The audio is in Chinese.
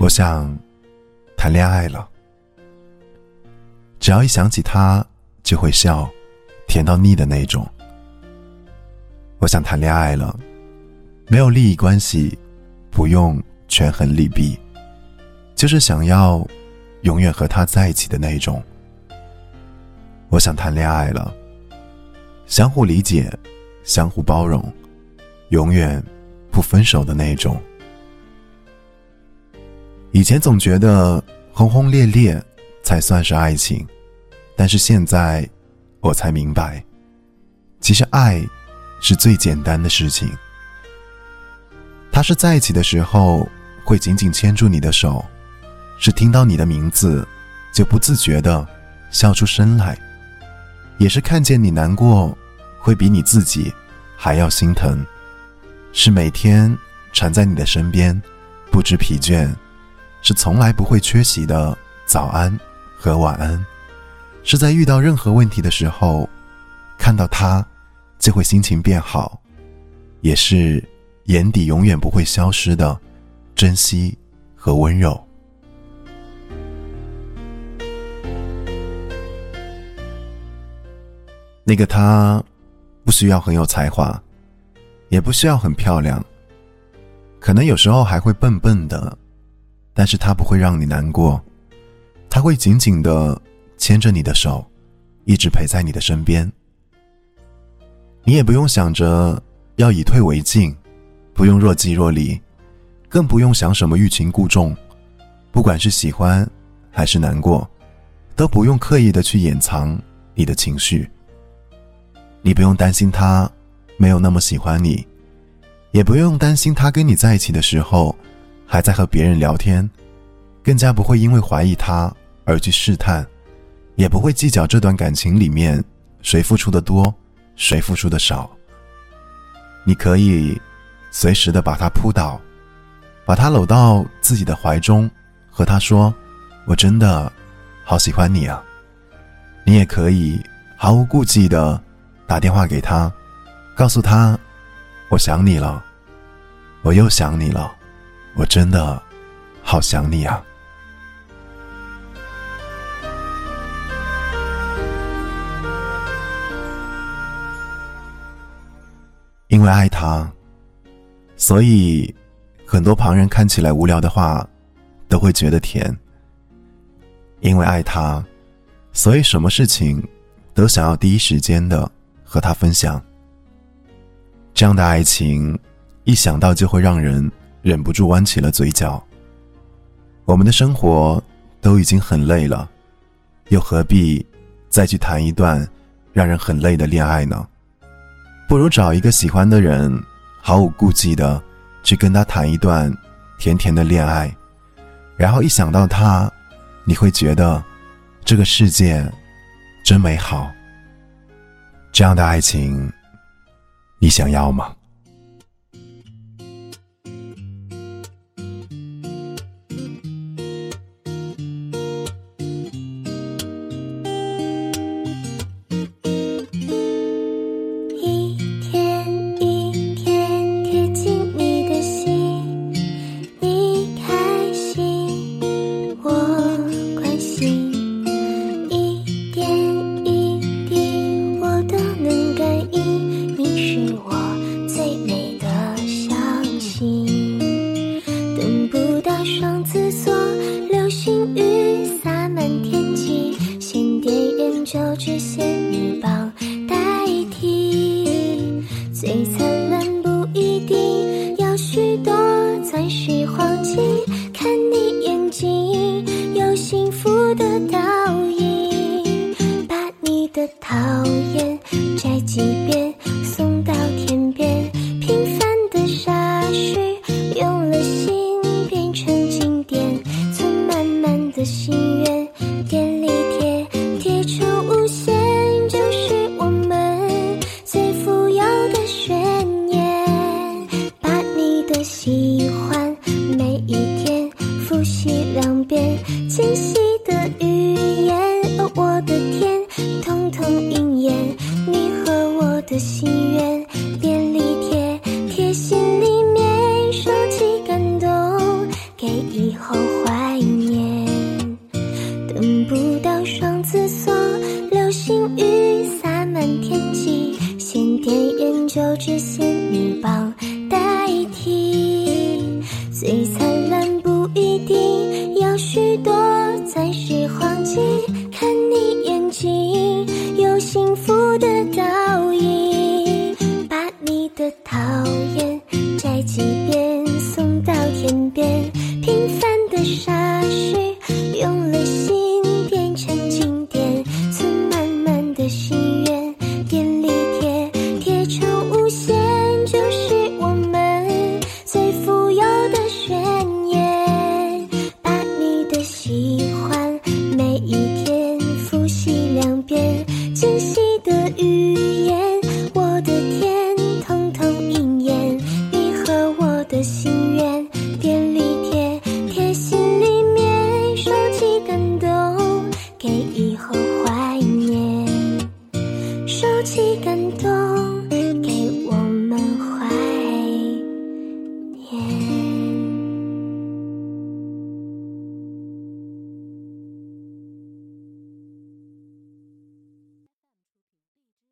我想谈恋爱了。只要一想起他，就会笑，甜到腻的那种。我想谈恋爱了，没有利益关系，不用权衡利弊，就是想要永远和他在一起的那种。我想谈恋爱了，相互理解，相互包容，永远不分手的那种。以前总觉得轰轰烈烈才算是爱情，但是现在我才明白，其实爱。是最简单的事情。他是在一起的时候会紧紧牵住你的手，是听到你的名字就不自觉的笑出声来，也是看见你难过会比你自己还要心疼，是每天缠在你的身边不知疲倦，是从来不会缺席的早安和晚安，是在遇到任何问题的时候看到他。就会心情变好，也是眼底永远不会消失的珍惜和温柔。那个他不需要很有才华，也不需要很漂亮，可能有时候还会笨笨的，但是他不会让你难过，他会紧紧的牵着你的手，一直陪在你的身边。你也不用想着要以退为进，不用若即若离，更不用想什么欲擒故纵。不管是喜欢还是难过，都不用刻意的去掩藏你的情绪。你不用担心他没有那么喜欢你，也不用担心他跟你在一起的时候还在和别人聊天，更加不会因为怀疑他而去试探，也不会计较这段感情里面谁付出的多。谁付出的少？你可以随时的把他扑倒，把他搂到自己的怀中，和他说：“我真的好喜欢你啊。”你也可以毫无顾忌的打电话给他，告诉他：“我想你了，我又想你了，我真的好想你啊。”因为爱他，所以很多旁人看起来无聊的话，都会觉得甜。因为爱他，所以什么事情都想要第一时间的和他分享。这样的爱情，一想到就会让人忍不住弯起了嘴角。我们的生活都已经很累了，又何必再去谈一段让人很累的恋爱呢？不如找一个喜欢的人，毫无顾忌的去跟他谈一段甜甜的恋爱，然后一想到他，你会觉得这个世界真美好。这样的爱情，你想要吗？双子座，流星雨洒满天际，仙点研究只仙女棒代替。最灿烂不一定要许多钻石黄金，看你眼睛有幸福的倒影，把你的讨厌。便利贴贴成无限就是我们最富有的宣言把你的喜欢每一天复习两遍惊喜就只仙女棒代替。最